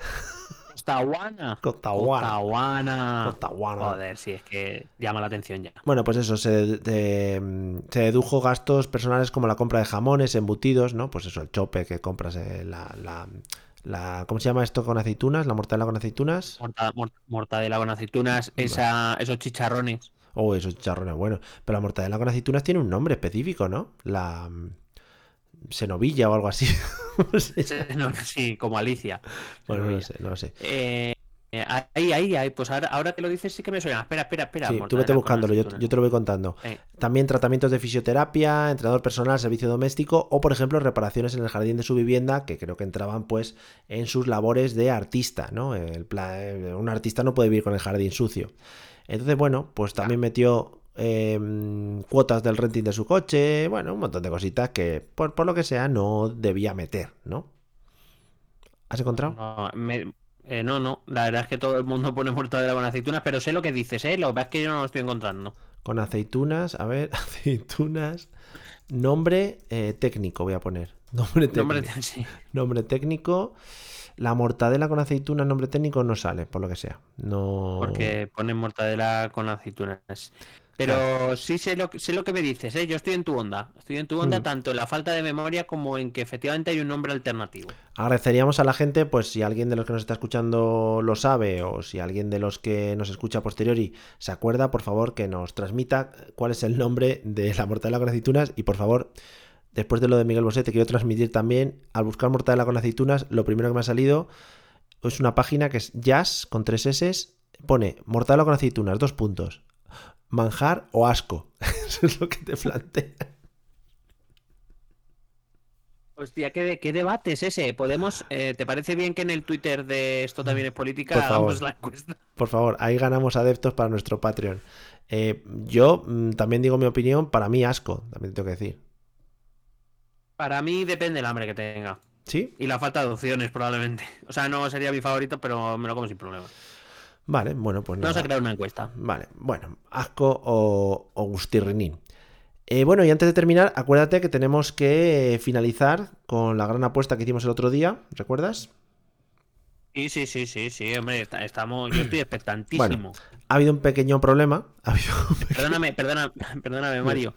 Costaguana. Costaguana. Costaguana. Costaguana. Joder, sí, es que llama la atención ya. Bueno, pues eso, se, de- se dedujo gastos personales como la compra de jamones, embutidos, ¿no? Pues eso, el chope que compras, eh, la, la, la- ¿Cómo se llama esto con aceitunas? ¿La mortadela con aceitunas? Morta- mor- mortadela con aceitunas, esa, esos chicharrones. Oh, esos chicharrones, bueno. Pero la mortadela con aceitunas tiene un nombre específico, ¿no? La... mm, Senovilla o algo así. No sí, como Alicia. bueno, no lo sé, no lo sé. Eh, ahí, ahí, ahí, pues ahora, ahora que lo dices sí que me suena. Espera, espera, espera. Sí, tú vete buscándolo, yo, yo te lo voy contando. Eh, También tratamientos de fisioterapia, entrenador personal, servicio doméstico o, por ejemplo, reparaciones en el jardín de su vivienda, que creo que entraban pues en sus labores de artista, ¿no? El eh, un artista no puede vivir con el jardín sucio. Entonces, bueno, pues también metió eh, cuotas del renting de su coche, bueno, un montón de cositas que, por, por lo que sea, no debía meter, ¿no? ¿Has encontrado? No, me- eh, no, no, la verdad es que todo el mundo pone mortadela con aceitunas, pero sé lo que dices, ¿eh? Lo que pasa es que yo no lo estoy encontrando. Con aceitunas, a ver, aceitunas. Nombre eh, técnico, voy a poner. Nombre técnico. Nombre sí. Nombre técnico. La mortadela con aceitunas, nombre técnico, no sale, por lo que sea. No. Porque ponen mortadela con aceitunas. Pero sí sé lo, que- sé lo que me dices, ¿eh? Yo estoy en tu onda. Estoy en tu onda Mm. tanto en la falta de memoria como en que efectivamente hay un nombre alternativo. Agradeceríamos a la gente, pues si alguien de los que nos está escuchando lo sabe o si alguien de los que nos escucha a posteriori se acuerda, por favor que nos transmita cuál es el nombre de la mortadela con aceitunas y por favor, después de lo de Miguel Bosé, te quiero transmitir también, al buscar mortadela con aceitunas, lo primero que me ha salido es una página que es jazz con tres S, pone mortadela con aceitunas, dos puntos, manjar o asco. Eso es lo que te plantea. Hostia, ¿qué, qué debate es ese? ¿Podemos, eh, ¿Te parece bien que en el Twitter de esto también es política Por favor. hagamos la encuesta? Por favor, ahí ganamos adeptos para nuestro Patreon. Eh, yo mm, también digo mi opinión, para mí asco, también tengo que decir. Para mí depende del hambre que tenga. ¿Sí? Y la falta de opciones, probablemente. O sea, no sería mi favorito, pero me lo como sin problema. Vale, bueno, pues Vamos a crear una encuesta. Vale, bueno, asco o, o gustirrinín. Eh, bueno, y antes de terminar, acuérdate que tenemos que finalizar con la gran apuesta que hicimos el otro día, ¿recuerdas? Sí, sí, sí, sí, sí, hombre, está- estamos, yo estoy expectantísimo. Bueno, ha habido un pequeño problema. Ha habido un pe- Perdóname, perdóname, perdóname, Mario.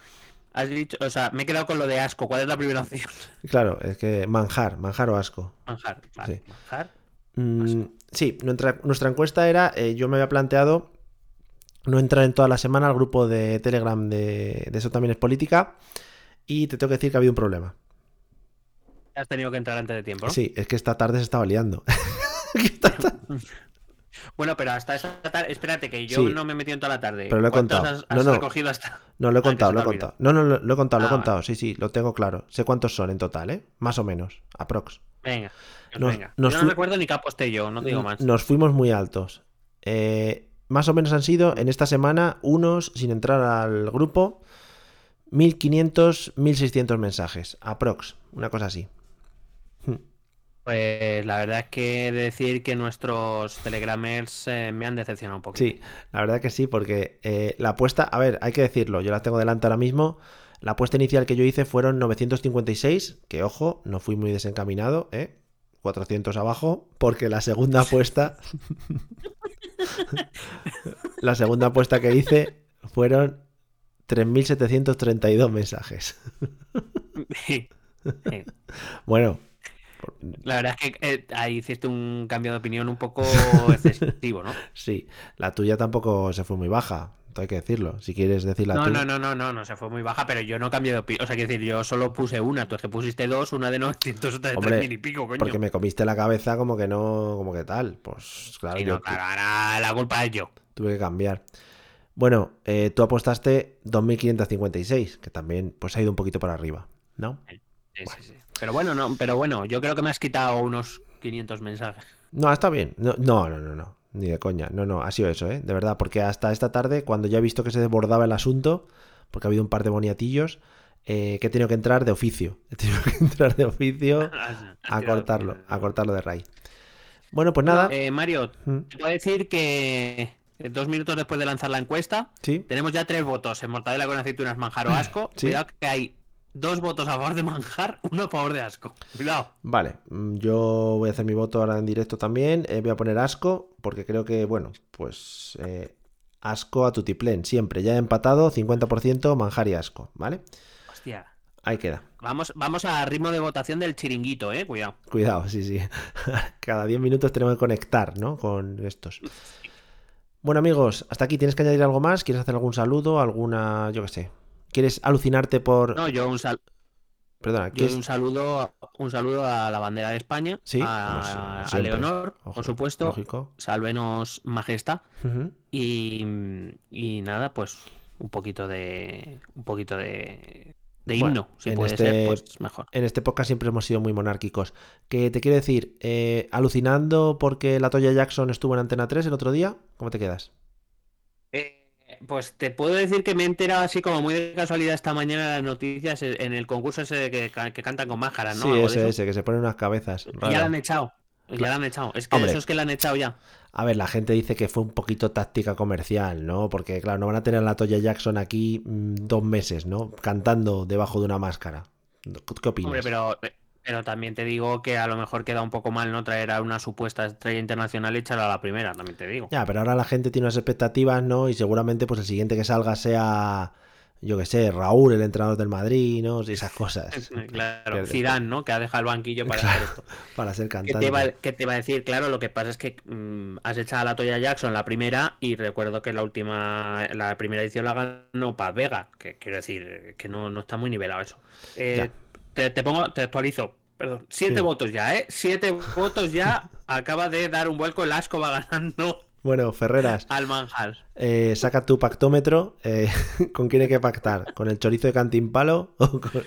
Has dicho, o sea, me he quedado con lo de asco. ¿Cuál es la primera opción? Claro, es que manjar, manjar o asco. Manjar. Vale, Sí. manjar. Mm, sí, nuestra, nuestra encuesta era, eh, yo me había planteado no entrar en toda la semana al grupo de Telegram de, de Eso también es política y te tengo que decir que ha habido un problema. Has tenido que entrar antes de tiempo, ¿no? Sí, es que esta tarde se estaba liando. Bueno, pero hasta esa tarde, espérate, que yo Sí. no me he metido en toda la tarde. Pero lo he ¿Cuántos contado. has, has No, no. recogido hasta? No, lo he contado, lo he contado. No, no, lo, lo he contado, lo he Ah, vale. contado. Sí, sí, lo tengo claro. Sé cuántos son en total, ¿eh? Más o menos, aprox. Venga, Nos- venga. nos yo no recuerdo ni qué aposté yo, no te digo más. Nos fuimos muy altos. Eh, más o menos han sido en esta semana unos, sin entrar al grupo, 1500, 1600 mensajes. Aprox, una cosa así. Pues la verdad es que he de decir que nuestros telegramers eh, me han decepcionado un poquito. Sí, la verdad que sí, porque eh, la apuesta, a ver, hay que decirlo, yo la tengo delante ahora mismo. La apuesta inicial que yo hice fueron 956, que ojo, no fui muy desencaminado, ¿eh? 400 abajo, porque la segunda apuesta, la segunda apuesta que hice fueron 3.732 mensajes. Sí. Sí. Bueno, La verdad es que eh, ahí hiciste un cambio de opinión un poco excesivo, ¿no? sí, la tuya tampoco se fue muy baja, hay que decirlo. Si quieres decir la No, tuya. no, no, no, no, no, se fue muy baja, pero yo no cambié de opinión. O sea, quiero decir, yo solo puse una, tú es que pusiste dos, una de 900, otra de Hombre, 3.000 y pico, coño. Porque me comiste la cabeza como que no, como que tal. Pues claro, Y yo no, claro, ahora la culpa es yo. tuve que cambiar. Bueno, eh, tú apostaste 2.556, que también pues ha ido un poquito para arriba, ¿no? Sí, sí, sí. Pero bueno, no, pero bueno, yo creo que me has quitado unos 500 mensajes. No, está bien. No, no, no, no. Ni de coña. No, no, ha sido eso, ¿eh? De verdad, porque hasta esta tarde, cuando ya he visto que se desbordaba el asunto, porque ha habido un par de boniatillos, eh, que he tenido que entrar de oficio. He tenido que entrar de oficio a cortarlo, a cortarlo de raíz. Bueno, pues nada. Eh, Mario, Mm. te puedo decir que eh, dos minutos después de lanzar la encuesta, Sí. tenemos ya tres votos en mortadela con aceitunas, manjar o asco. Sí. Cuidado que hay dos votos a favor de manjar, uno a favor de asco. Cuidado. Vale, mm, yo voy a hacer mi voto ahora en directo también. eh, voy a poner asco, porque creo que, bueno, pues eh, asco a tutiplén, siempre. Ya he empatado, 50% manjar y asco, ¿vale? Hostia. Ahí queda. Vamos, vamos a ritmo de votación del chiringuito, eh. Cuidado. Cuidado, sí, sí. Cada 10 minutos tenemos que conectar, ¿no? Con estos. Bueno, amigos, hasta aquí. ¿Tienes que añadir algo más? ¿Quieres hacer algún saludo? ¿Alguna, yo qué sé? ¿Quieres alucinarte por... No, yo un sal. Perdona, ¿qué Yo un saludo, un saludo a la bandera de España, Sí, a, si-. Leonor, Ojo, por supuesto, lógico. salvenos majestad y, y nada, pues un poquito de un poquito de, de Bueno, himno, si en puede este- ser, pues mejor. En este podcast siempre hemos sido muy monárquicos. Que te quiero decir, eh, alucinando porque la Toya Jackson estuvo en Antena 3 el otro día, ¿cómo te quedas? Eh, pues te puedo decir que me he enterado así como muy de casualidad esta mañana las noticias eh, en el concurso ese de que, que cantan con máscaras, ¿no? sí, ese, ese, que se ponen unas cabezas. Ya la han echado. Ya la han echado. Es que Hombre. eso es que la han echado ya. A ver, la gente dice que fue un poquito táctica comercial, ¿no? Porque, claro, no van a tener a la Toya Jackson aquí mm, dos meses, ¿no? Cantando debajo de una máscara. ¿Qué opinas? Hombre, pero, pero también te digo que a lo mejor queda un poco mal no traer a una supuesta estrella internacional y echarla a la primera, también te digo. Ya, pero ahora la gente tiene unas expectativas, ¿no? Y seguramente pues el siguiente que salga sea, yo qué sé, Raúl, el entrenador del Madrid, ¿no? Y esas cosas. Claro. Zidane, ¿no? Que ha dejado el banquillo para hacer esto. Para ser ¿Qué cantante. qué te iba a decir? Claro, lo que pasa es que mm, has echado a la Toya Jackson la primera y recuerdo que la última, la primera edición la ganó Paz Vega, que quiero decir que no, no está muy nivelado eso. Eh, te, te pongo, te actualizo. Perdón, siete Sí. votos ya, ¿eh? Siete votos ya. Acaba de dar un vuelco el asco va ganando Bueno, Ferreras, al Manjal. eh, saca tu pactómetro. eh, ¿Con quién hay que pactar? ¿Con el chorizo de Cantimpalo? o con-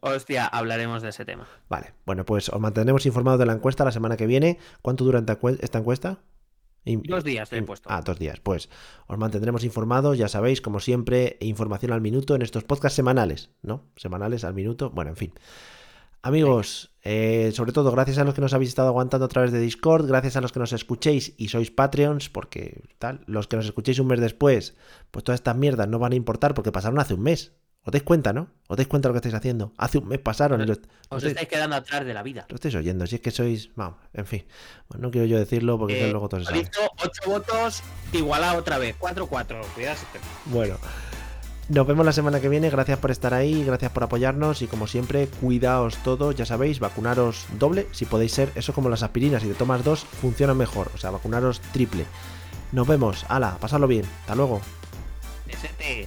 Hostia, hablaremos de ese tema. Vale, bueno, pues os mantendremos informados de la encuesta la semana que viene. ¿Cuánto dura esta encuesta? Y- Dos días te he puesto. Ah, dos días. Pues os mantendremos informados, ya sabéis, como siempre, información al minuto en estos podcasts semanales, ¿no? Semanales al minuto, bueno, en fin. Amigos, eh, sobre todo gracias a los que nos habéis estado aguantando a través de Discord, gracias a los que nos escuchéis y sois Patreons, porque tal, los que nos escuchéis un mes después, pues todas estas mierdas no van a importar porque pasaron hace un mes. ¿Os dais cuenta, no? ¿Os dais cuenta de lo que estáis haciendo? Hace un mes pasaron y lo Os estáis- estáis quedando atrás de la vida. lo estáis oyendo, si es que sois. Vamos, en fin. Bueno, no quiero yo decirlo porque Eh, luego todo se visto ocho votos, igualado otra vez. 4-4. Cuidado. Bueno, nos vemos la semana que viene. Gracias por estar ahí, gracias por apoyarnos y como siempre, cuidaos todos. Ya sabéis, vacunaros doble si podéis ser. Eso como las aspirinas, si te tomas dos, funciona mejor. O sea, vacunaros triple. Nos vemos. Hala, pasadlo bien. Hasta luego. Besete.